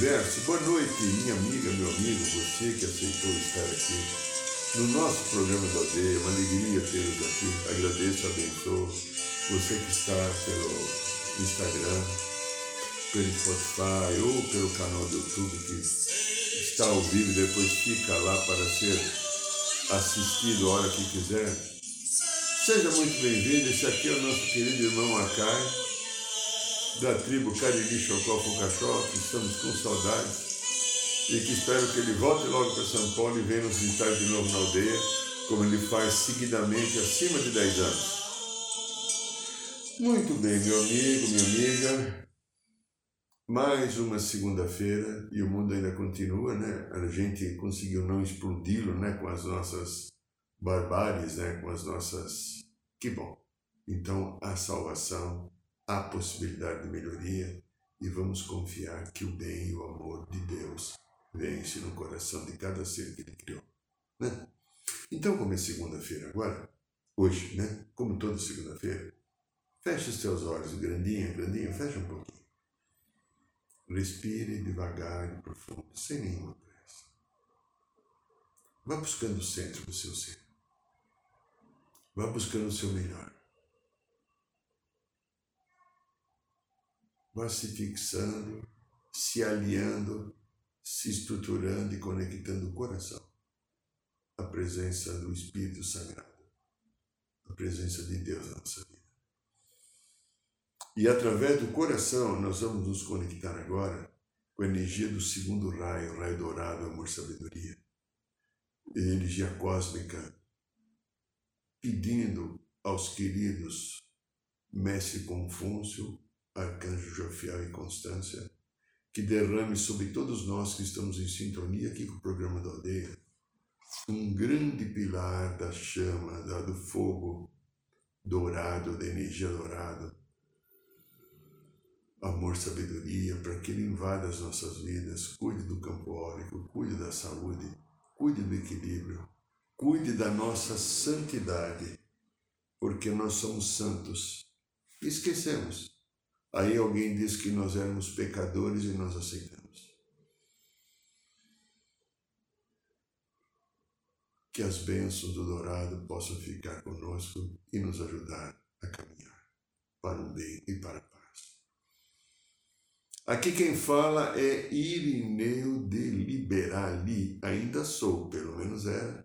Universo. Boa noite, minha amiga, meu amigo, você que aceitou estar aqui no nosso programa da aldeia. Uma alegria tê-los aqui. Agradeço, abençoo você que está pelo Instagram, pelo Spotify ou pelo canal do YouTube que está ao vivo e depois fica lá para ser assistido a hora que quiser. Seja muito bem-vindo. Esse aqui é o nosso querido irmão Acai da tribo Cariri Chocó Fucachó, que estamos com saudades e que espero que ele volte logo para São Paulo e venha nos visitar de novo na aldeia, como ele faz seguidamente acima de 10 anos. Muito bem, meu amigo, minha amiga. Mais uma segunda-feira e o mundo ainda continua, né? A gente conseguiu não explodi-lo, né? Com as nossas barbáries, né? Com as nossas. Que bom! Então, a salvação há possibilidade de melhoria e vamos confiar que o bem e o amor de Deus vence no coração de cada ser que Ele criou. Né? Então, como é segunda-feira agora, hoje, né? Como toda segunda-feira, feche os teus olhos, grandinho, grandinho, fecha um pouquinho. Respire devagar e profundo, sem nenhuma pressa. Vá buscando o centro do seu ser. Vá buscando o seu melhor. Vá se fixando, se alinhando, se estruturando e conectando o coração. À presença do Espírito Sagrado, à presença de Deus na nossa vida. E através do coração nós vamos nos conectar agora com a energia do segundo raio, raio dourado, amor, sabedoria, energia cósmica, pedindo aos queridos Mestre Confúcio, Arcanjo Jofiel e Constância, que derrame sobre todos nós que estamos em sintonia aqui com o programa da aldeia, um grande pilar da chama, do fogo dourado, da energia dourada, amor, sabedoria, para que ele invada as nossas vidas, cuide do campo órico, cuide da saúde, cuide do equilíbrio, cuide da nossa santidade, porque nós somos santos. Esquecemos Aí alguém diz que nós éramos pecadores e nós aceitamos. Que as bênçãos do dourado possam ficar conosco e nos ajudar a caminhar para o bem e para a paz. Aqui quem fala é Irineu de Liberali. Ainda sou, pelo menos era,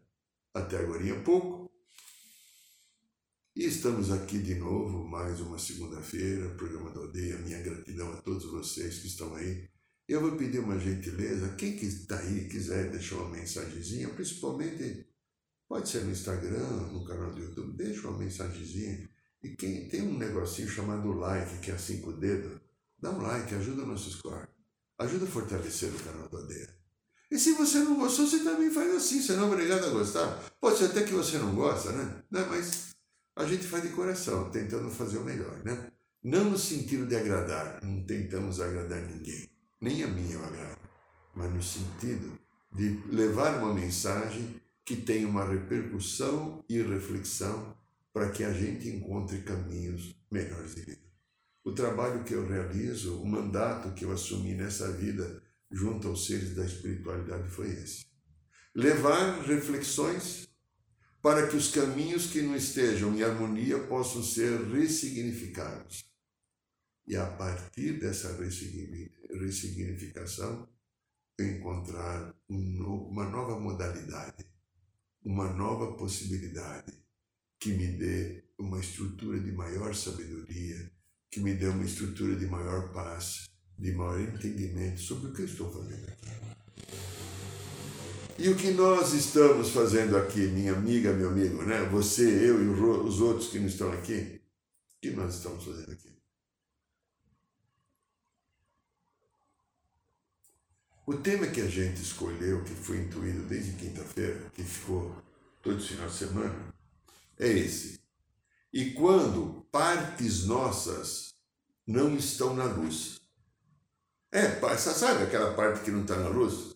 até agora pouco e estamos aqui de novo, mais uma segunda-feira, programa da Aldeia. Minha gratidão a todos vocês que estão aí. Eu vou pedir uma gentileza, quem que está aí quiser deixar uma mensagenzinha, principalmente, pode ser no Instagram, no canal do YouTube, deixa uma mensagenzinha. E quem tem um negocinho chamado like, que é assim com o dedo, dá um like, ajuda o nosso score. Ajuda a fortalecer o canal da Aldeia. E se você não gostou, você também faz assim, você não é obrigado a gostar. Pode ser até que você não gosta, né? né? Mas a gente faz de coração, tentando fazer o melhor, né? Não no sentido de agradar, não tentamos agradar ninguém, nem a mim eu agrado, mas no sentido de levar uma mensagem que tenha uma repercussão e reflexão para que a gente encontre caminhos melhores de vida. O trabalho que eu realizo, o mandato que eu assumi nessa vida junto aos seres da espiritualidade foi esse. Levar reflexões para que os caminhos que não estejam em harmonia possam ser ressignificados. E a partir dessa ressignificação, encontrar uma nova modalidade, uma nova possibilidade que me dê uma estrutura de maior sabedoria, que me dê uma estrutura de maior paz, de maior entendimento sobre o que eu estou fazendo aqui. E o que nós estamos fazendo aqui, minha amiga, meu amigo, né? Você, eu e os outros que não estão aqui, o que nós estamos fazendo aqui? O tema que a gente escolheu, que foi intuído desde quinta-feira, que ficou todo final de semana, é esse. E quando partes nossas não estão na luz. É, sabe aquela parte que não está na luz?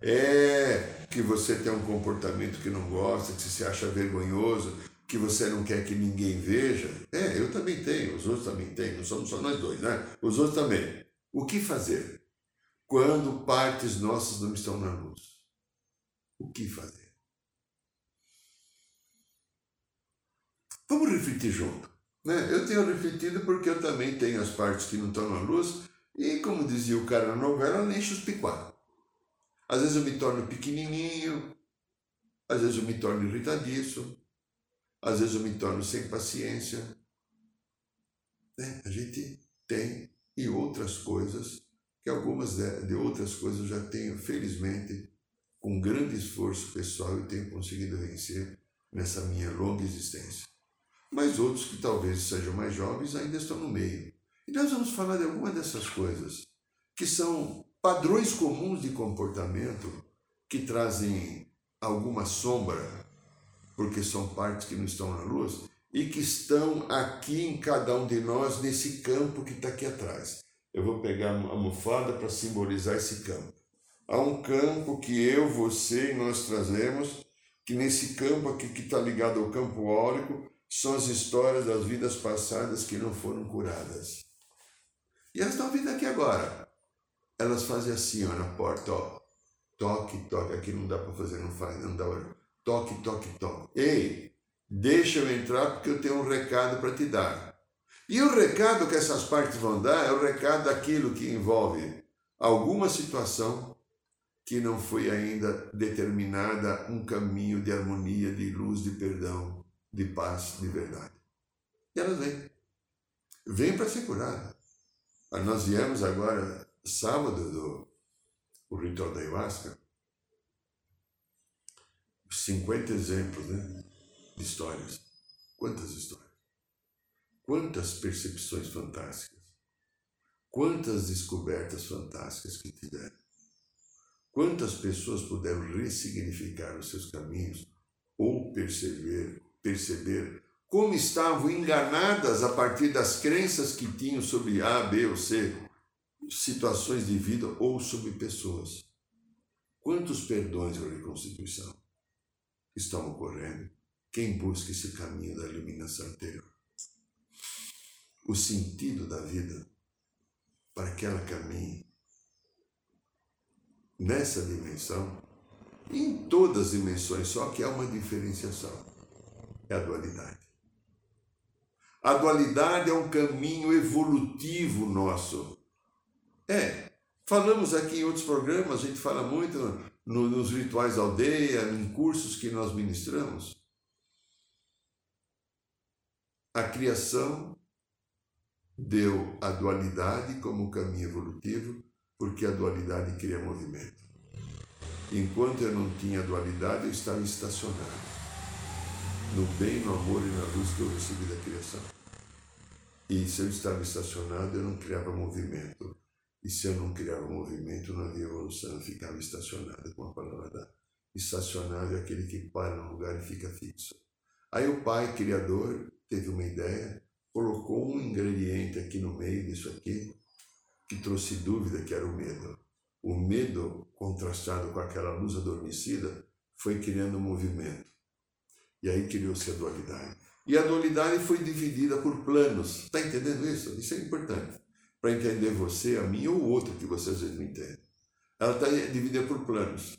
É que você tem um comportamento que não gosta, que você acha vergonhoso, que você não quer que ninguém veja. É, eu também tenho, os outros também têm, não somos só nós dois, né? Os outros também. O que fazer? quando partes nossas não estão na luz? O que fazer? Vamos refletir junto. Né? Eu tenho refletido porque eu também tenho as partes que não estão na luz e, como dizia o cara na novela, nem os picuá. Às vezes eu me torno pequenininho, às vezes eu me torno irritadiço, às vezes eu me torno sem paciência. Né? A gente tem e outras coisas que algumas de, de outras coisas eu já tenho, felizmente, com grande esforço pessoal, eu tenho conseguido vencer nessa minha longa existência. Mas outros que talvez sejam mais jovens ainda estão no meio. E nós vamos falar de alguma dessas coisas, que são padrões comuns de comportamento que trazem alguma sombra, porque são partes que não estão na luz, e que estão aqui em cada um de nós, nesse campo que está aqui atrás eu vou pegar a almofada para simbolizar esse campo. Há um campo que eu, você e nós trazemos, que nesse campo aqui que está ligado ao campo órico, são as histórias das vidas passadas que não foram curadas. E elas estão vindo aqui agora. Elas fazem assim, ó, na porta, ó. Toque, toque. Aqui não dá para fazer, não faz, não dá. Toque, toque, toque. Ei, deixa eu entrar porque eu tenho um recado para te dar. E o recado que essas partes vão dar é o recado daquilo que envolve alguma situação que não foi ainda determinada um caminho de harmonia, de luz, de perdão, de paz, de verdade. E elas vêm. Vêm para ser curadas. Nós viemos agora, sábado, do o ritual da ayahuasca, 50 exemplos né, de histórias. Quantas histórias? Quantas percepções fantásticas! Quantas descobertas fantásticas que tiveram! Quantas pessoas puderam ressignificar os seus caminhos ou perceber, perceber como estavam enganadas a partir das crenças que tinham sobre A, B ou C, situações de vida ou sobre pessoas. Quantos perdões ou reconstituição estão ocorrendo? Quem busca esse caminho da iluminação interior? o sentido da vida para que ela caminhe nessa dimensão, em todas as dimensões, só que há uma diferenciação: é a dualidade. A dualidade é um caminho evolutivo nosso. É, falamos aqui em outros programas, a gente fala muito no, nos rituais da aldeia, em cursos que nós ministramos. A criação deu a dualidade como caminho evolutivo, porque a dualidade cria movimento. Enquanto eu não tinha dualidade, eu estava estacionado no bem, no amor e na luz que eu recebi da criação. E se eu estava estacionado, eu não criava movimento. E se eu não criava movimento, não havia evolução, ficava estacionado, com a palavra da estacionado é aquele que para no lugar e fica fixo. Aí o pai, criador, teve uma ideia colocou um ingrediente aqui no meio disso aqui que trouxe dúvida, que era o medo. O medo, contrastado com aquela luz adormecida, foi criando um movimento. E aí criou-se a dualidade. E a dualidade foi dividida por planos. Está entendendo isso? Isso é importante. Para entender você, a mim ou o outro que você às vezes não entende. Ela está dividida por planos.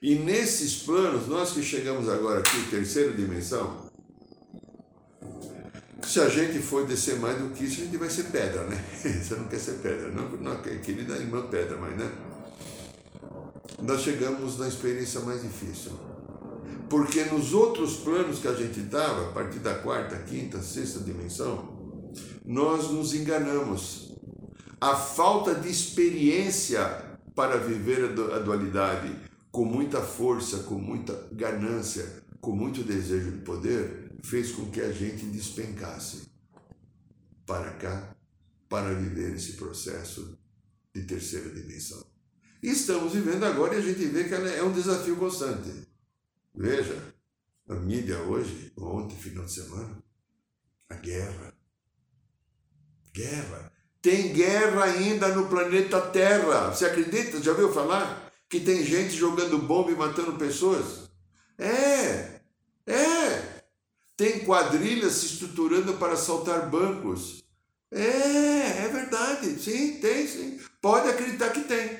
E nesses planos, nós que chegamos agora aqui, terceira dimensão, se a gente for descer mais do que isso, a gente vai ser pedra, né? Você não quer ser pedra, não, não querida irmã pedra, mas né? Nós chegamos na experiência mais difícil. Porque nos outros planos que a gente estava, a partir da quarta, quinta, sexta dimensão, nós nos enganamos. A falta de experiência para viver a dualidade com muita força, com muita ganância, com muito desejo de poder, fez com que a gente despencasse para cá para viver esse processo de terceira dimensão. Estamos vivendo agora e a gente vê que é um desafio constante. Veja, a mídia hoje, ontem, final de semana, a guerra. Guerra. Tem guerra ainda no planeta Terra. Você acredita? Já ouviu falar? Que tem gente jogando bomba e matando pessoas? É, é. Tem quadrilhas se estruturando para assaltar bancos. É, é verdade. Sim, tem, sim. Pode acreditar que tem.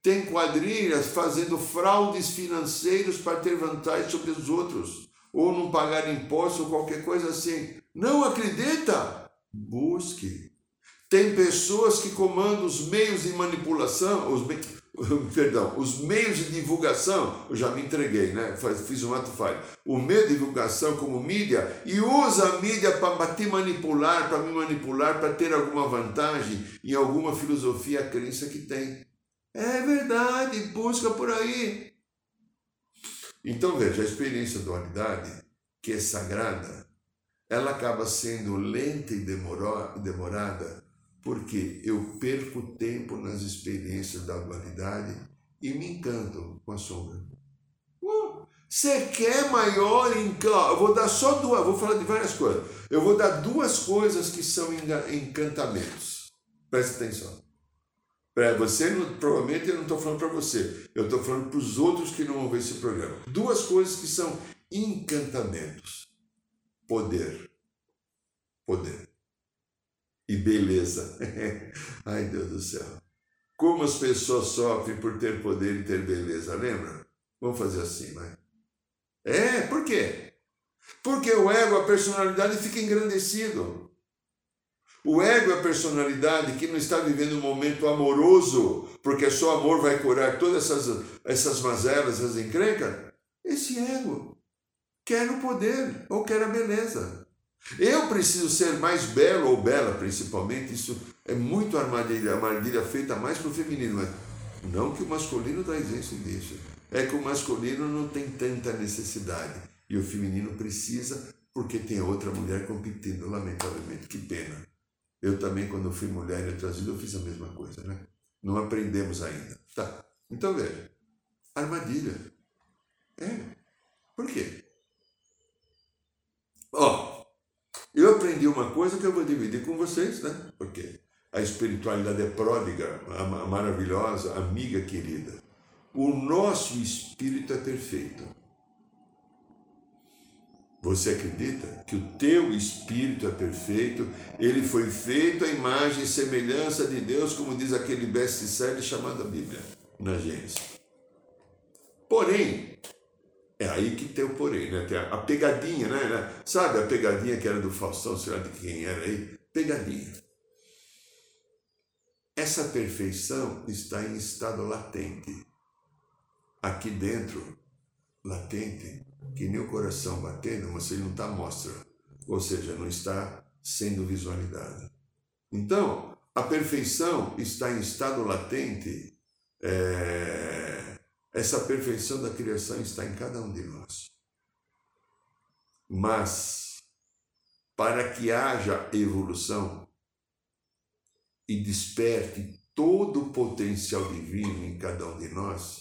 Tem quadrilhas fazendo fraudes financeiros para ter vantagem sobre os outros. Ou não pagar imposto ou qualquer coisa assim. Não acredita? Busque. Tem pessoas que comandam os meios de manipulação, os, perdão, os meios de divulgação, eu já me entreguei, né? Fiz um ato falho. O meio de divulgação como mídia e usa a mídia para te manipular, para me manipular, para ter alguma vantagem em alguma filosofia, crença que tem. É verdade, busca por aí. Então veja, a experiência da dualidade, que é sagrada, ela acaba sendo lenta e demorada porque eu perco tempo nas experiências da dualidade e me encanto com a sombra. Você uh, quer maior encanto? Eu vou dar só duas, vou falar de várias coisas. Eu vou dar duas coisas que são encantamentos. Preste atenção. Para você, provavelmente eu não estou falando para você, eu estou falando para os outros que não ver esse programa. Duas coisas que são encantamentos: poder. Poder. E beleza. Ai, Deus do céu. Como as pessoas sofrem por ter poder e ter beleza, lembra? Vamos fazer assim, vai. É, por quê? Porque o ego, a personalidade, fica engrandecido. O ego é a personalidade que não está vivendo um momento amoroso, porque só amor vai curar todas essas, essas mazelas, essas encrencas. Esse ego quer o poder ou quer a beleza. Eu preciso ser mais belo ou bela, principalmente. Isso é muito armadilha, armadilha feita mais para o feminino, mas não que o masculino está isento disso. É que o masculino não tem tanta necessidade e o feminino precisa porque tem outra mulher competindo, lamentavelmente. Que pena. Eu também, quando fui mulher e outras eu fiz a mesma coisa, né? Não aprendemos ainda. Tá. Então veja. Armadilha. É. Por quê? Ó, eu aprendi uma coisa que eu vou dividir com vocês, né? Porque a espiritualidade é pródiga, maravilhosa, amiga querida. O nosso espírito é perfeito. Você acredita que o teu espírito é perfeito? Ele foi feito à imagem e semelhança de Deus, como diz aquele best-seller chamado Bíblia, na Gênesis. Porém, é aí que tem o porém, né? Tem a, pegadinha, né? Sabe a pegadinha que era do Faustão, sei lá de quem era aí? Pegadinha. Essa perfeição está em estado latente. Aqui dentro, latente, que nem o coração batendo, mas ele não está mostra, ou seja, não está sendo visualizada. Então, a perfeição está em estado latente, é... essa perfeição da criação está em cada um de nós. Mas, para que haja evolução e desperte todo o potencial divino em cada um de nós,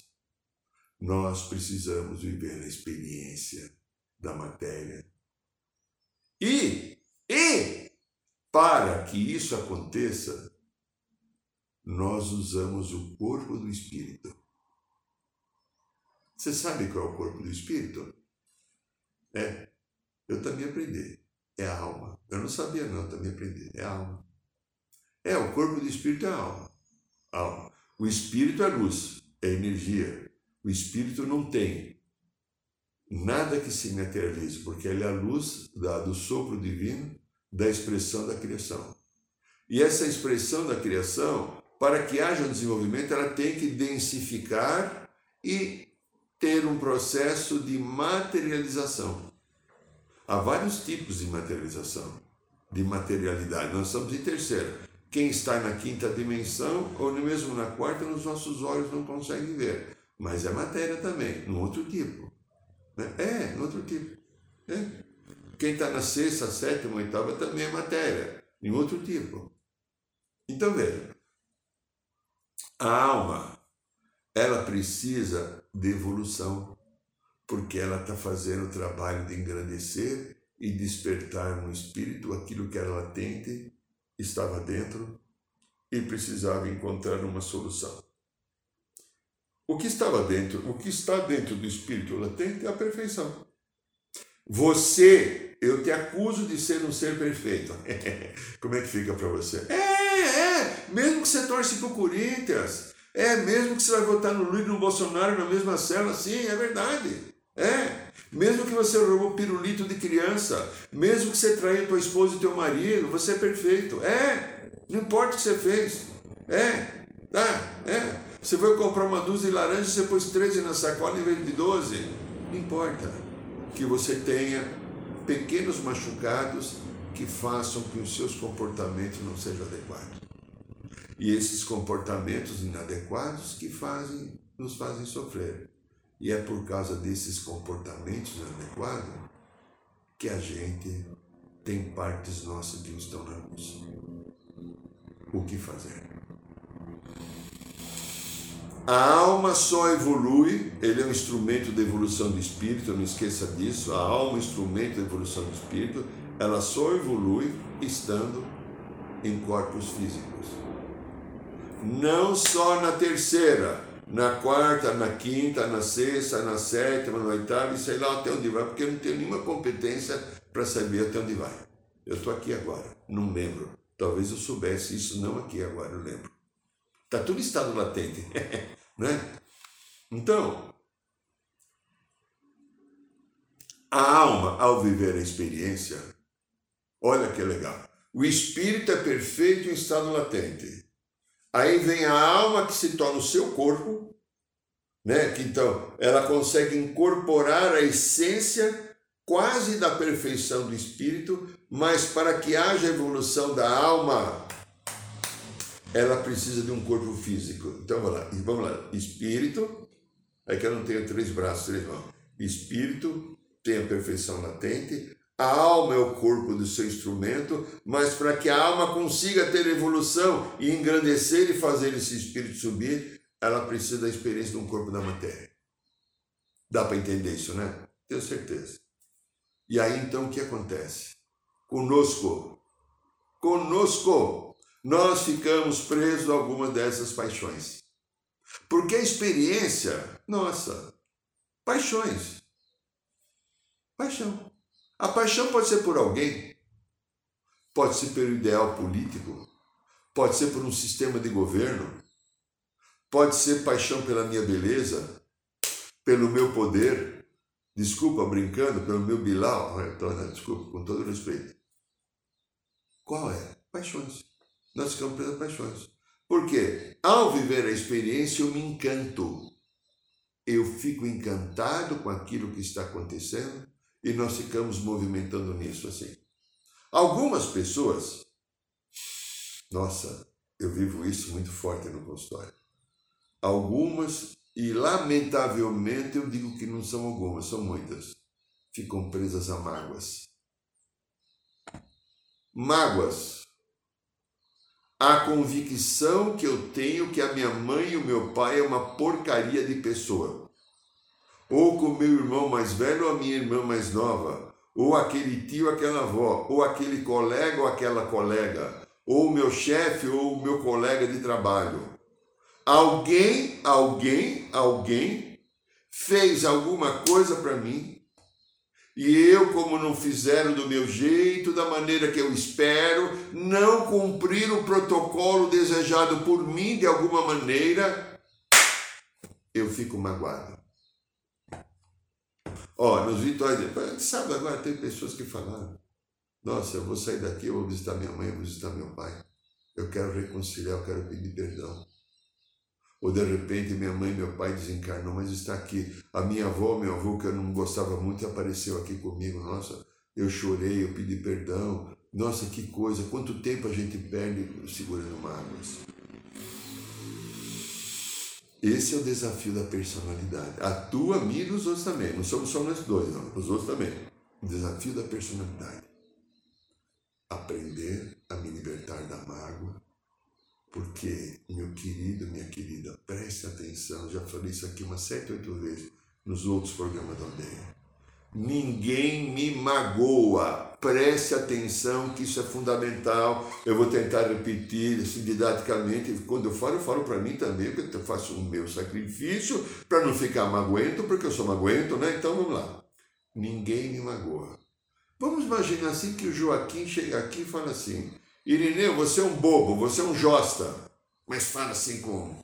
nós precisamos viver a experiência da matéria. E, e, para que isso aconteça, nós usamos o corpo do Espírito. Você sabe qual é o corpo do Espírito? É, eu também aprendi. É a alma. Eu não sabia, não, também aprendi. É a alma. É, o corpo do Espírito é a alma. A alma. O Espírito é luz, é energia, o espírito não tem nada que se materialize, porque ele é a luz da, do sopro divino da expressão da criação. E essa expressão da criação, para que haja um desenvolvimento, ela tem que densificar e ter um processo de materialização. Há vários tipos de materialização, de materialidade. Nós estamos em terceira. quem está na quinta dimensão ou mesmo na quarta, nos nossos olhos não conseguem ver. Mas é matéria também, no outro tipo. Né? É, no outro tipo. É. Quem está na sexta, sétima, oitava também é matéria, em outro tipo. Então veja, a alma, ela precisa de evolução, porque ela está fazendo o trabalho de engrandecer e despertar no espírito aquilo que era latente, estava dentro e precisava encontrar uma solução. O que estava dentro, o que está dentro do espírito latente é a perfeição. Você, eu te acuso de ser um ser perfeito. Como é que fica para você? É, é, mesmo que você torce para o Corinthians, é, mesmo que você vai votar no Lula e no Bolsonaro na mesma cela, sim, é verdade. É, mesmo que você roubou pirulito de criança, mesmo que você traiu tua esposa e teu marido, você é perfeito. É, não importa o que você fez. É, tá, é. Você foi comprar uma dúzia de laranja e você pôs 13 na sacola em vez de 12. Não importa que você tenha pequenos machucados que façam que os seus comportamentos não sejam adequados. E esses comportamentos inadequados que fazem, nos fazem sofrer. E é por causa desses comportamentos inadequados que a gente tem partes nossas que estão na luz. O que fazer? A alma só evolui, ele é um instrumento de evolução do espírito, não esqueça disso. A alma é um instrumento de evolução do espírito, ela só evolui estando em corpos físicos. Não só na terceira, na quarta, na quinta, na sexta, na sétima, na oitava, e sei lá até onde vai, porque eu não tenho nenhuma competência para saber até onde vai. Eu estou aqui agora, não lembro. Talvez eu soubesse isso, não aqui agora, eu lembro. Está tudo estado latente. né? Então, a alma, ao viver a experiência, olha que legal. O espírito é perfeito em estado latente. Aí vem a alma que se torna o seu corpo, né? Que então ela consegue incorporar a essência quase da perfeição do espírito, mas para que haja evolução da alma, ela precisa de um corpo físico. Então vamos lá, vamos lá. Espírito, é que eu não tenho três braços, três mãos. Espírito tem a perfeição latente, a alma é o corpo do seu instrumento, mas para que a alma consiga ter evolução e engrandecer e fazer esse espírito subir, ela precisa da experiência de um corpo da matéria. Dá para entender isso, né? Tenho certeza. E aí então o que acontece? Conosco, conosco, nós ficamos presos a alguma dessas paixões. Porque a experiência, nossa, paixões. Paixão. A paixão pode ser por alguém, pode ser pelo ideal político, pode ser por um sistema de governo, pode ser paixão pela minha beleza, pelo meu poder, desculpa, brincando, pelo meu Bilal, desculpa, com todo respeito. Qual é? Paixões. Nós ficamos presos a paixões. Porque ao viver a experiência eu me encanto. Eu fico encantado com aquilo que está acontecendo e nós ficamos movimentando nisso assim. Algumas pessoas, nossa, eu vivo isso muito forte no consultório. Algumas, e lamentavelmente eu digo que não são algumas, são muitas, ficam presas a mágoas. Mágoas a convicção que eu tenho que a minha mãe e o meu pai é uma porcaria de pessoa. Ou com meu irmão mais velho ou a minha irmã mais nova, ou aquele tio, aquela avó, ou aquele colega ou aquela colega, ou meu chefe ou meu colega de trabalho. Alguém, alguém, alguém fez alguma coisa para mim e eu, como não fizeram do meu jeito, da maneira que eu espero, não cumprir o protocolo desejado por mim de alguma maneira, eu fico magoado. Ó, nos vitórias, sabe agora tem pessoas que falaram, nossa, eu vou sair daqui, eu vou visitar minha mãe, eu vou visitar meu pai. Eu quero reconciliar, eu quero pedir perdão. Ou de repente minha mãe e meu pai desencarnam, mas está aqui. A minha avó, meu avô, que eu não gostava muito, apareceu aqui comigo. Nossa, eu chorei, eu pedi perdão. Nossa, que coisa, quanto tempo a gente perde segurando mágoas. Esse é o desafio da personalidade. A tua, a minha e dos outros também. Não somos só nós dois, não. Os outros também. O desafio da personalidade. Aprender a me libertar da mágoa. Porque, meu querido, minha querida, preste atenção. Já falei isso aqui umas sete, oito vezes nos outros programas da aldeia. Ninguém me magoa. Preste atenção que isso é fundamental. Eu vou tentar repetir assim, didaticamente. Quando eu falo, eu falo para mim também, porque eu faço o meu sacrifício para não ficar magoento, porque eu sou magoento, né? Então vamos lá. Ninguém me magoa. Vamos imaginar assim que o Joaquim chega aqui e fala assim: Irineu, você é um bobo, você é um josta. Mas fala assim como?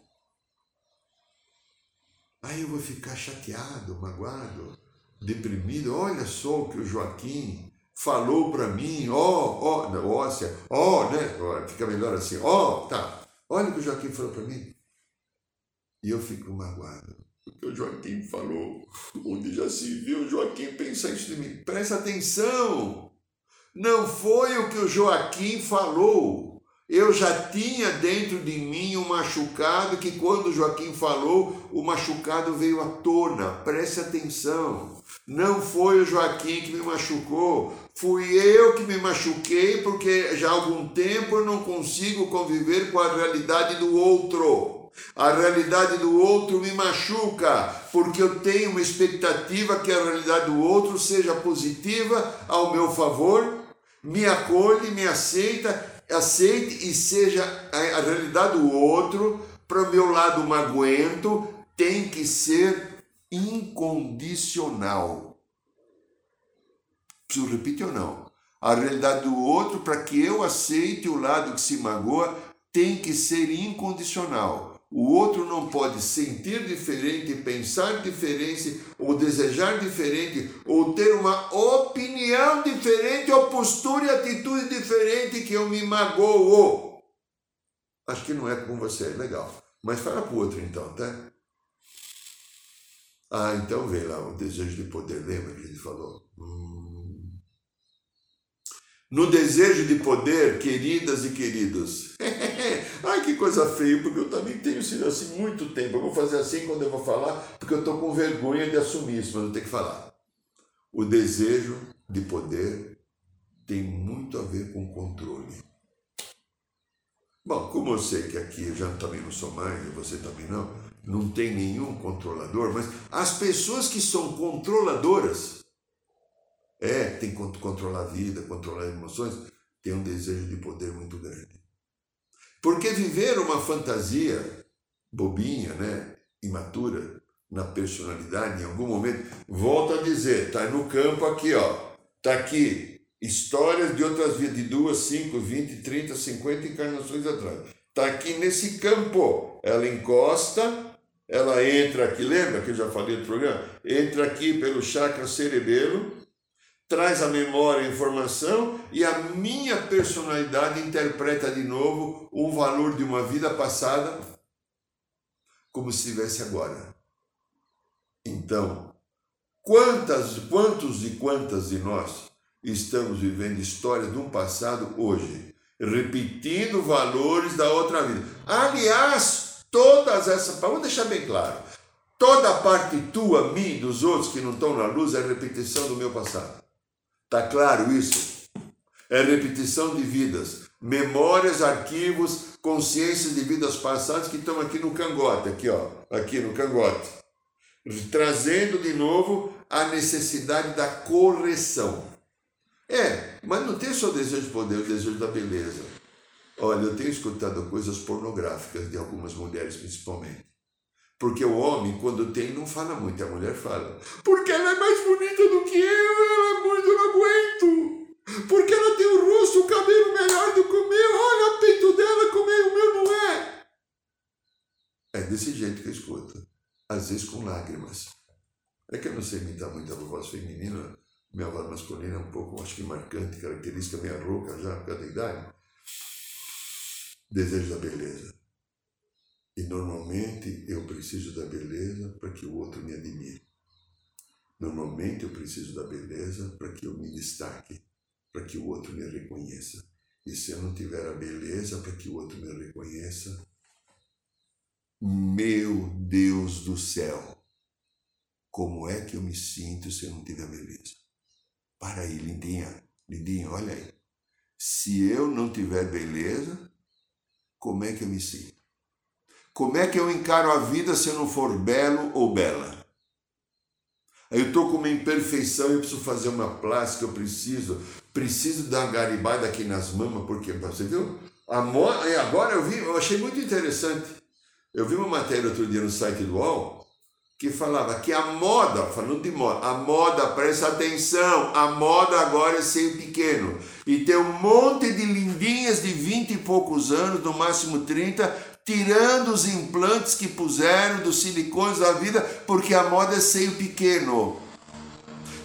Aí eu vou ficar chateado, magoado deprimido, olha só o que o Joaquim falou para mim, ó, ó, óssea, ó, né? Fica melhor assim, ó, tá. Olha o que o Joaquim falou para mim. E eu fico magoado. Porque o Joaquim falou, onde já se viu o Joaquim pensar isso de mim. Presta atenção! Não foi o que o Joaquim falou. Eu já tinha dentro de mim um machucado que, quando Joaquim falou, o machucado veio à tona. Preste atenção. Não foi o Joaquim que me machucou, fui eu que me machuquei porque já há algum tempo eu não consigo conviver com a realidade do outro. A realidade do outro me machuca, porque eu tenho uma expectativa que a realidade do outro seja positiva ao meu favor, me acolhe, me aceita aceite e seja a, realidade do outro, para o meu lado magoento, tem que ser incondicional. Preciso repetir ou não? A realidade do outro, para que eu aceite o lado que se magoa, tem que ser incondicional. O outro não pode sentir diferente, pensar diferente, ou desejar diferente, ou ter uma opinião diferente, ou postura e atitude diferente que eu me magoo. Acho que não é com você, legal. Mas fala para o outro então, tá? Ah, então vem lá o desejo de poder, lembra que gente falou? Hum. No desejo de poder, queridas e queridos, Ai, que coisa feia, porque eu também tenho sido assim muito tempo. Eu vou fazer assim quando eu vou falar, porque eu estou com vergonha de assumir isso, mas eu tenho que falar. O desejo de poder tem muito a ver com controle. Bom, como eu sei que aqui eu já também não sou mais, e você também não, não tem nenhum controlador, mas as pessoas que são controladoras, é, tem que controlar a vida, controlar emoções, tem um desejo de poder muito grande. Porque viver uma fantasia bobinha, né, imatura, na personalidade, em algum momento, volta a dizer, está no campo aqui, ó, está aqui, histórias de outras vidas, de duas, cinco, vinte, trinta, cinquenta encarnações atrás. Está aqui nesse campo. Ela encosta, ela entra aqui, lembra que eu já falei do programa? Entra aqui pelo chakra cerebelo, traz a memória a informação e a minha personalidade interpreta de novo o valor de uma vida passada como se estivesse agora. Então, quantas, quantos e quantas de nós estamos vivendo histórias um passado hoje, repetindo valores da outra vida? Aliás, todas essas, vamos deixar bem claro, toda a parte tua, minha, dos outros que não estão na luz é repetição do meu passado. Tá claro isso? É repetição de vidas, memórias, arquivos, consciências de vidas passadas que estão aqui no cangote, aqui ó, aqui no cangote, trazendo de novo a necessidade da correção. É, mas não tem só desejo de poder, o desejo da beleza. Olha, eu tenho escutado coisas pornográficas de algumas mulheres, principalmente. Porque o homem, quando tem, não fala muito, a mulher fala. Porque ela é mais bonita do que eu. Porque ela tem o rosto, o cabelo melhor do que o meu, olha o peito dela como é, o meu não é. É desse jeito que eu escuto. Às vezes com lágrimas. É que eu não sei imitar muito a voz feminina, minha voz masculina é um pouco, acho que marcante, característica meio rouca já por causa da idade. Desejo da beleza. E normalmente eu preciso da beleza para que o outro me admire. Normalmente eu preciso da beleza para que eu me destaque, para que o outro me reconheça. E se eu não tiver a beleza para que o outro me reconheça, meu Deus do céu, como é que eu me sinto se eu não tiver beleza? Para aí, lindinha, lindinha, olha aí. Se eu não tiver beleza, como é que eu me sinto? Como é que eu encaro a vida se eu não for belo ou bela? Aí eu estou com uma imperfeição, eu preciso fazer uma plástica, eu preciso, preciso dar uma garibada aqui nas mamas, porque você viu? A mo... Agora eu vi, eu achei muito interessante. Eu vi uma matéria outro dia no site do UOL que falava que a moda, falando de moda, a moda, presta atenção, a moda agora é seio pequeno. E tem um monte de lindinhas de 20 e poucos anos, no máximo 30, tirando os implantes que puseram dos silicones da vida, porque a moda é seio pequeno.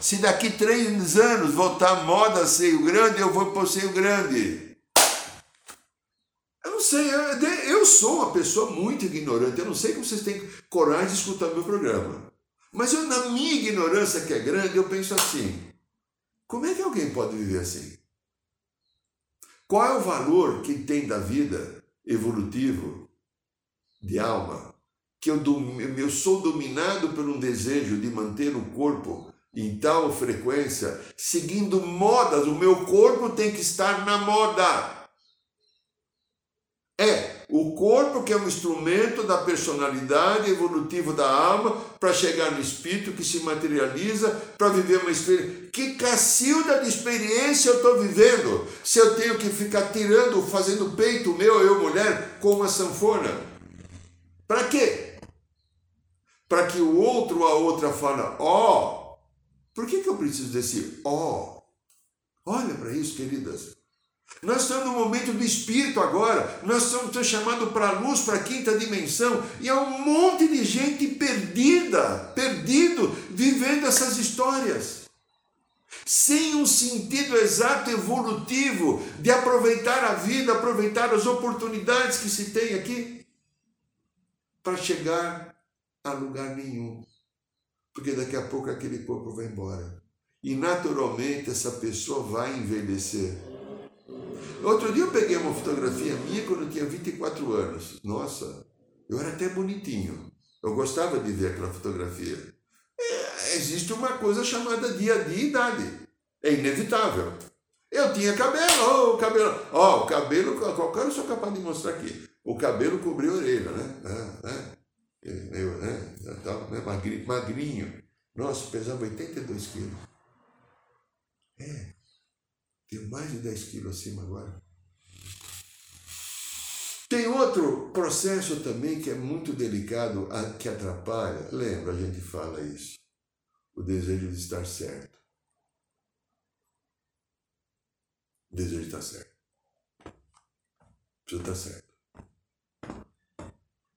Se daqui três anos voltar moda seio grande, eu vou para o seio grande. Eu não sei, eu sou uma pessoa muito ignorante, eu não sei como vocês têm coragem de escutar meu programa. Mas eu, na minha ignorância que é grande, eu penso assim: como é que alguém pode viver assim? Qual é o valor que tem da vida evolutivo de alma, que eu, eu sou dominado por um desejo de manter o corpo em tal frequência, seguindo modas, o meu corpo tem que estar na moda. É o corpo que é um instrumento da personalidade evolutiva da alma para chegar no espírito que se materializa para viver uma experiência. Que cacilda de experiência eu estou vivendo se eu tenho que ficar tirando, fazendo peito meu, eu mulher, com uma sanfona? Para quê? Para que o outro ou a outra fala, ó, oh, por que, que eu preciso desse ó? Oh? Olha para isso, queridas. Nós estamos no momento do espírito agora, nós estamos chamados para a luz, para a quinta dimensão, e há um monte de gente perdida, perdido, vivendo essas histórias. Sem um sentido exato evolutivo de aproveitar a vida, aproveitar as oportunidades que se tem aqui para chegar a lugar nenhum. Porque daqui a pouco aquele corpo vai embora. E naturalmente essa pessoa vai envelhecer. Outro dia eu peguei uma fotografia minha quando eu tinha 24 anos. Nossa, eu era até bonitinho. Eu gostava de ver aquela fotografia. É, existe uma coisa chamada dia de idade. É inevitável. Eu tinha cabelo, ó, oh, o cabelo, ó, oh, o cabelo, qualquer eu sou capaz de mostrar aqui. O cabelo cobriu a orelha, né? É, é. Eu, né? Estava né? magrinho, magrinho. Nossa, pesava 82 quilos. É. Tenho mais de 10 quilos acima agora. Tem outro processo também que é muito delicado, que atrapalha. Lembra, a gente fala isso. O desejo de estar certo. O desejo de estar certo. Precisa estar certo.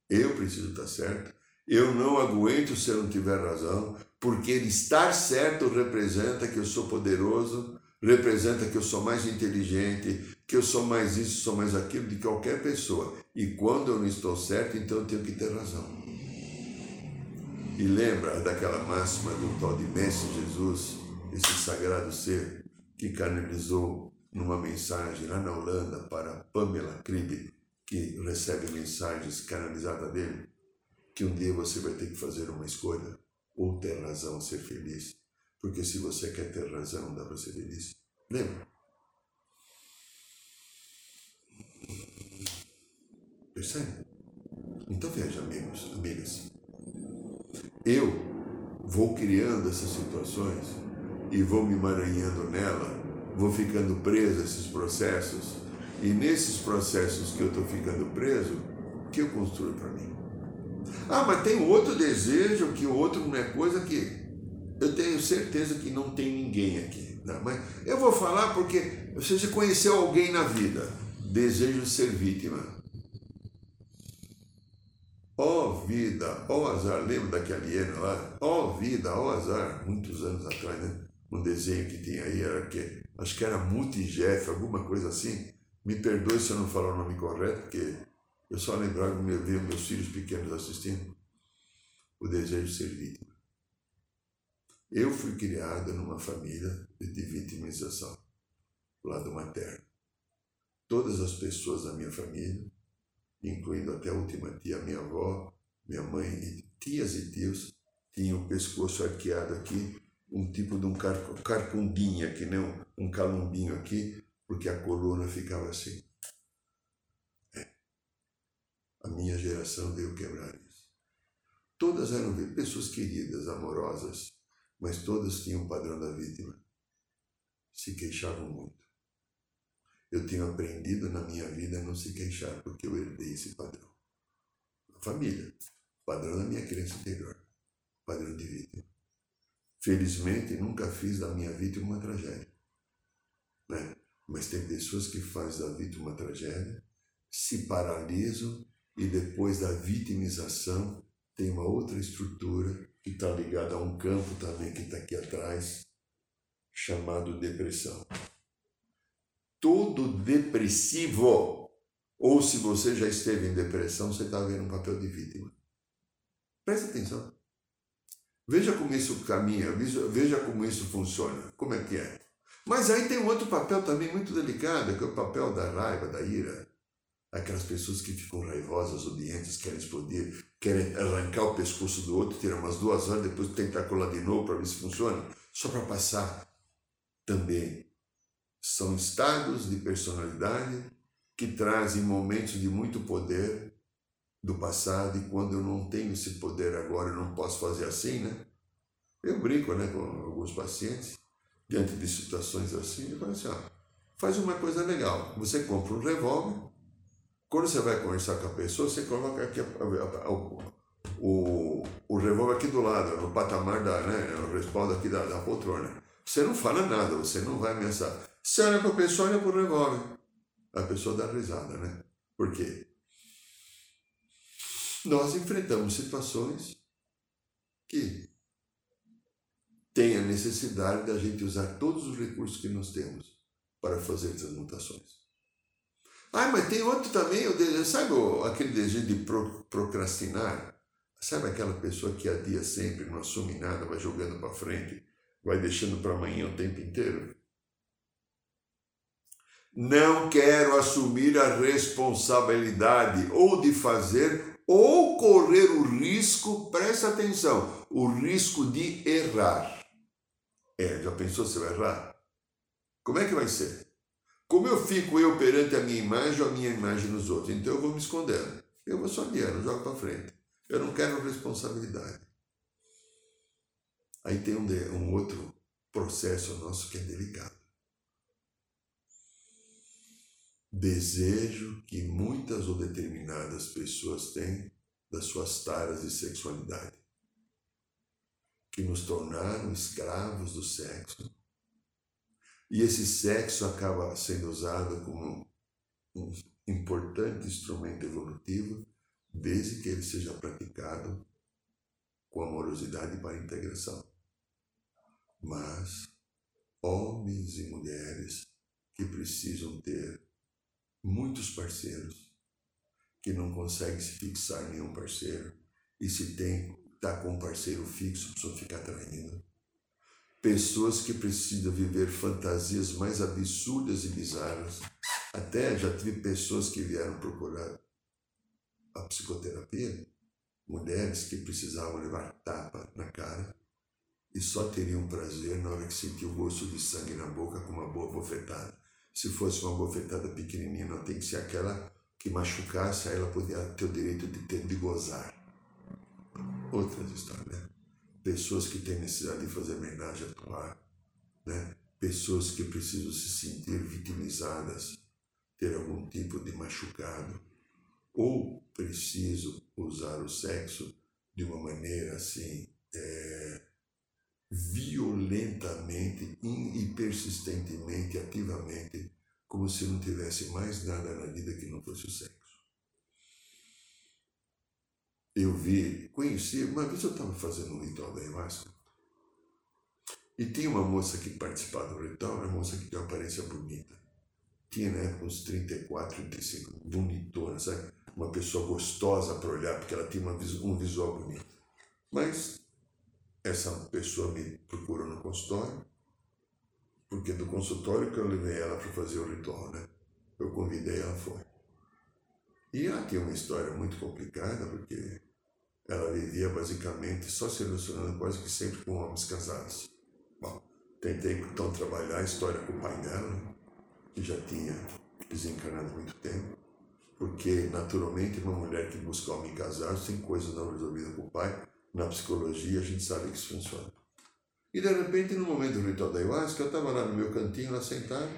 Eu preciso estar certo. Eu não aguento se eu não tiver razão, porque estar certo representa que eu sou poderoso, representa que eu sou mais inteligente, que eu sou mais isso, sou mais aquilo de qualquer pessoa. E quando eu não estou certo, então eu tenho que ter razão. E lembra daquela máxima do tal de Mestre Jesus, esse sagrado ser que canalizou numa mensagem lá na Holanda para Pamela Kribe, que recebe mensagens canalizadas dele, que um dia você vai ter que fazer uma escolha, ou ter razão, ser feliz. Porque se você quer ter razão, dá para ser feliz. Lembra? Percebe? Então veja, amigos, amigas. Eu vou criando essas situações e vou me emaranhando nela, vou ficando preso a esses processos e nesses processos que eu estou ficando preso, o que eu construo para mim? Ah, mas tem outro desejo que o outro não é coisa que eu tenho certeza que não tem ninguém aqui. Não, mas eu vou falar porque você já conheceu alguém na vida. Desejo de ser vítima. Ó oh, vida, ó oh, azar, lembra daquela hiena lá? Ó oh, vida, ó azar, muitos anos atrás, né? Um desenho que tinha aí era que acho que era Multijeff, alguma coisa assim. Me perdoe se eu não falar o nome correto, porque eu só lembrava de ver meus filhos pequenos assistindo. O desejo de ser vítima. Eu fui criado numa família de vitimização. lado materno. Todas as pessoas da minha família, incluindo até a última tia, minha avó, minha mãe e tias e tios, tinham o pescoço arqueado aqui, um tipo de um car carcumbinho aqui, né? um, calumbinho aqui, porque a coluna ficava assim. É. A minha geração veio quebrar isso. Todas eram pessoas queridas, amorosas, mas todas tinham o padrão da vítima. Se queixavam muito. Eu tenho aprendido na minha vida a não se queixar, porque eu herdei esse padrão. A família, padrão da minha crença interior, padrão de vítima. Felizmente, nunca fiz da minha vítima uma tragédia. Né? Mas tem pessoas que fazem da vítima uma tragédia, se paralisam e depois da vitimização tem uma outra estrutura que está ligada a um campo também que está aqui atrás, chamado depressão. Todo depressivo, ou se você já esteve em depressão, você está vendo um papel de vítima. Presta atenção. Veja como isso caminha, veja como isso funciona, como é que é. Mas aí tem um outro papel também muito delicado, que é o papel da raiva, da ira. Aquelas pessoas que ficam raivosas, odiantes, querem explodir, querem arrancar o pescoço do outro, tirar umas duas horas, depois tentar colar de novo para ver se funciona, só para passar. Também são estados de personalidade que trazem momentos de muito poder do passado e quando eu não tenho esse poder agora, eu não posso fazer assim, né? Eu brinco né, com alguns pacientes diante de situações assim, eu assim, faz uma coisa legal, você compra um revólver, quando você vai conversar com a pessoa, você coloca aqui a, a, o, o, o revólver aqui do lado, no patamar da, né, no respaldo aqui da, da poltrona. Você não fala nada, você não vai ameaçar. Você olha para a pessoa, olha para o revólver. A pessoa dá risada, né? Por quê? Nós enfrentamos situações que tem a necessidade da gente usar todos os recursos que nós temos para fazer essas mutações. Ah, mas tem outro também, o desejo, sabe aquele desejo de procrastinar? Sabe aquela pessoa que adia sempre, não assume nada, vai jogando para frente, vai deixando para amanhã o tempo inteiro? Não quero assumir a responsabilidade ou de fazer ou correr o risco, presta atenção, o risco de errar. É, já pensou se vai errar? Como é que vai ser? Como eu fico eu perante a minha imagem ou a minha imagem nos outros? Então eu vou me escondendo. Eu vou só adiando, jogo para frente. Eu não quero responsabilidade. Aí tem um, um outro processo nosso que é delicado. Desejo que muitas ou determinadas pessoas têm das suas taras de sexualidade que nos tornaram escravos do sexo. E esse sexo acaba sendo usado como um importante instrumento evolutivo, desde que ele seja praticado com amorosidade para a integração. Mas homens e mulheres que precisam ter muitos parceiros, que não conseguem se fixar em nenhum parceiro, e se tem está com um parceiro fixo, a pessoa fica traindo. Pessoas que precisam viver fantasias mais absurdas e bizarras. Até já tive pessoas que vieram procurar a psicoterapia, mulheres que precisavam levar tapa na cara e só teriam prazer na hora que sentiu o gosto de sangue na boca com uma boa bofetada. Se fosse uma bofetada pequenininha, não tem que ser aquela que machucasse, aí ela podia ter o direito de ter de gozar outras histórias, né? Pessoas que têm necessidade de fazer homenagem atuar, né? Pessoas que precisam se sentir vitimizadas, ter algum tipo de machucado, ou precisam usar o sexo de uma maneira assim, é, violentamente e persistentemente, ativamente, como se não tivesse mais nada na vida que não fosse o sexo eu vi, conheci, uma vez eu estava fazendo um ritual da ayahuasca e tinha uma moça que participava do ritual, uma moça que tinha uma aparência bonita. Tinha na época uns 34, 35, bonitona, sabe? Uma pessoa gostosa para olhar, porque ela tinha uma, um visual bonito. Mas essa pessoa me procurou no consultório porque do consultório que eu levei ela para fazer o ritual, né? Eu convidei, ela foi. E ela tinha uma história muito complicada, porque ela vivia basicamente só se relacionando quase que sempre com homens casados. Bom, tentei então trabalhar a história com o pai dela, que já tinha desencarnado há muito tempo, porque naturalmente uma mulher que busca homem casado tem coisas não resolvidas com o pai, na psicologia a gente sabe que isso funciona. E de repente, no momento do ritual da ayahuasca, eu estava lá no meu cantinho, lá sentado,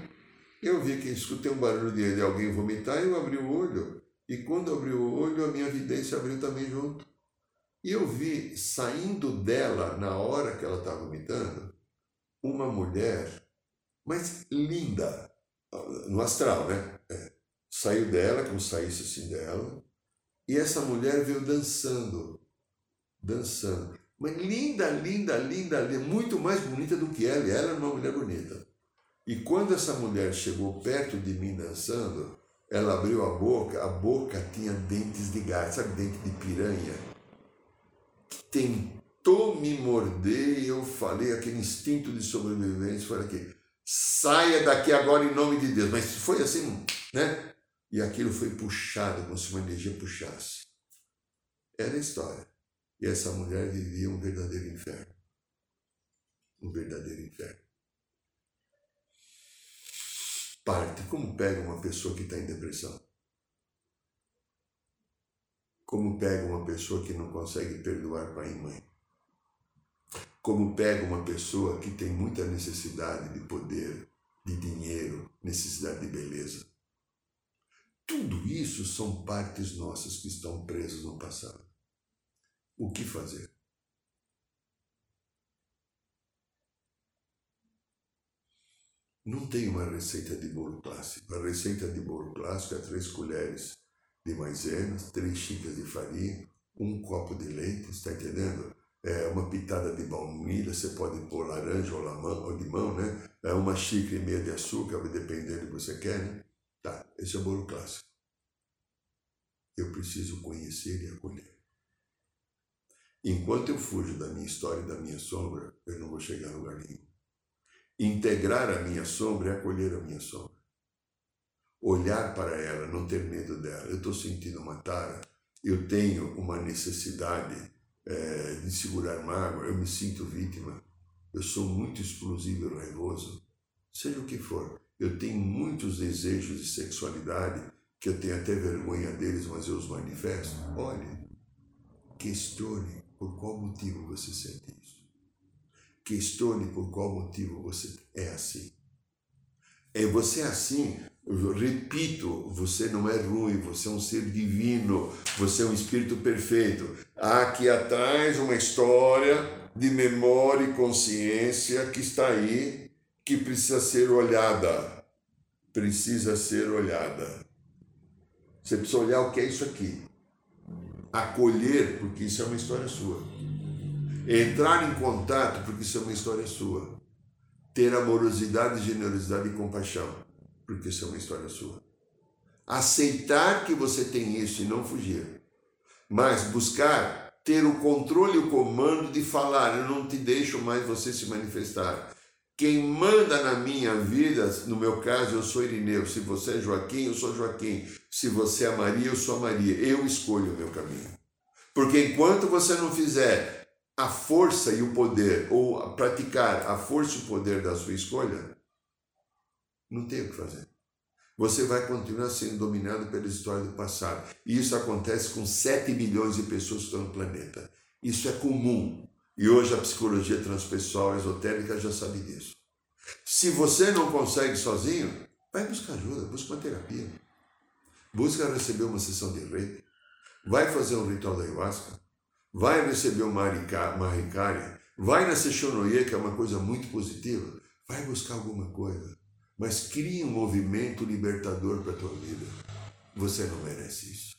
eu vi que escutei um barulho de, de alguém vomitar, eu abri o olho, e quando abri o olho, a minha vidência abriu também junto. E eu vi saindo dela, na hora que ela estava vomitando, uma mulher, mas linda, no astral, né? É. Saiu dela, como saísse assim dela, e essa mulher veio dançando, dançando. Mas linda, linda, linda, linda, muito mais bonita do que ela, e ela era uma mulher bonita. E quando essa mulher chegou perto de mim dançando, ela abriu a boca, a boca tinha dentes de gato, sabe, dente de piranha? Tentou me morder e eu falei, aquele instinto de sobrevivência, foi aqui, saia daqui agora em nome de Deus. Mas foi assim, né? E aquilo foi puxado, como se uma energia puxasse. Era a história. E essa mulher vivia um verdadeiro inferno. Um verdadeiro inferno. Parte. Como pega uma pessoa que está em depressão? Como pega uma pessoa que não consegue perdoar pai e mãe? Como pega uma pessoa que tem muita necessidade de poder, de dinheiro, necessidade de beleza? Tudo isso são partes nossas que estão presas no passado. O que fazer? Não tem uma receita de bolo clássico. A receita de bolo clássico é três colheres de maisena, três xícaras de farinha, um copo de leite, está entendendo? É uma pitada de baunilha, você pode pôr laranja ou, ou limão, né? É uma xícara e meia de açúcar, vai depender do que você quer, né? Tá, esse é o bolo clássico. Eu preciso conhecer e acolher. Enquanto eu fujo da minha história e da minha sombra, eu não vou chegar a lugar nenhum. Integrar a minha sombra é acolher a minha sombra. Olhar para ela, não ter medo dela. Eu estou sentindo uma tara, eu tenho uma necessidade é, de segurar mágoa, eu me sinto vítima, eu sou muito explosivo e raivoso, seja o que for. Eu tenho muitos desejos de sexualidade, que eu tenho até vergonha deles, mas eu os manifesto. Olhe, questione por qual motivo você sente isso. Questione por qual motivo você é assim. É você é assim, eu repito, você não é ruim, você é um ser divino, você é um espírito perfeito. Há aqui atrás uma história de memória e consciência que está aí, que precisa ser olhada. Precisa ser olhada. Você precisa olhar o que é isso aqui. Acolher, porque isso é uma história sua. Entrar em contato, porque isso é uma história sua. Ter amorosidade, generosidade e compaixão, porque isso é uma história sua. Aceitar que você tem isso e não fugir. Mas buscar ter o controle e o comando de falar, eu não te deixo mais você se manifestar. Quem manda na minha vida, no meu caso, eu sou Irineu. Se você é Joaquim, eu sou Joaquim. Se você é Maria, eu sou Maria. Eu escolho o meu caminho. Porque enquanto você não fizer a força e o poder, ou praticar a força e o poder da sua escolha, não tem o que fazer. Você vai continuar sendo dominado pela história do passado. E isso acontece com 7 bilhões de pessoas que estão no planeta. Isso é comum. E hoje a psicologia transpessoal esotérica já sabe disso. Se você não consegue sozinho, vai buscar ajuda, busca uma terapia. Busca receber uma sessão de reiki. Vai fazer um ritual da ayahuasca vai receber uma maricária, vai na Seixonoye, que é uma coisa muito positiva, vai buscar alguma coisa, mas crie um movimento libertador para a tua vida. Você não merece isso.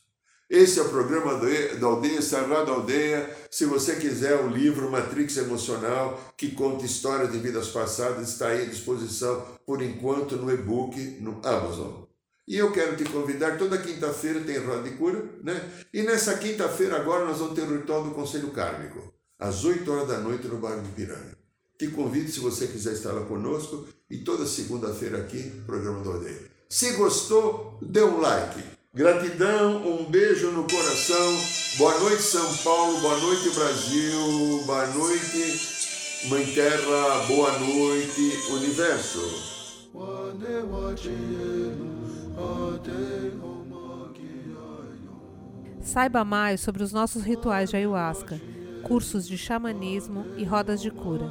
Esse é o programa da Aldeia Sagrada Aldeia. Se você quiser o livro Matrix Emocional, que conta histórias de vidas passadas, está aí à disposição, por enquanto, no e-book, no Amazon. E eu quero te convidar, toda quinta-feira tem roda de cura, né? E nessa quinta-feira agora nós vamos ter o ritual do Conselho Kármico, às 8 horas da noite no bairro de Piranga. Te convido, se você quiser estar lá conosco, E toda segunda-feira aqui, programa do Aldeia. Se gostou, dê um like. Gratidão, um beijo no coração. Boa noite, São Paulo. Boa noite, Brasil. Boa noite, Mãe Terra. Boa noite, Universo. Saiba mais sobre os nossos rituais de ayahuasca, cursos de xamanismo e rodas de cura.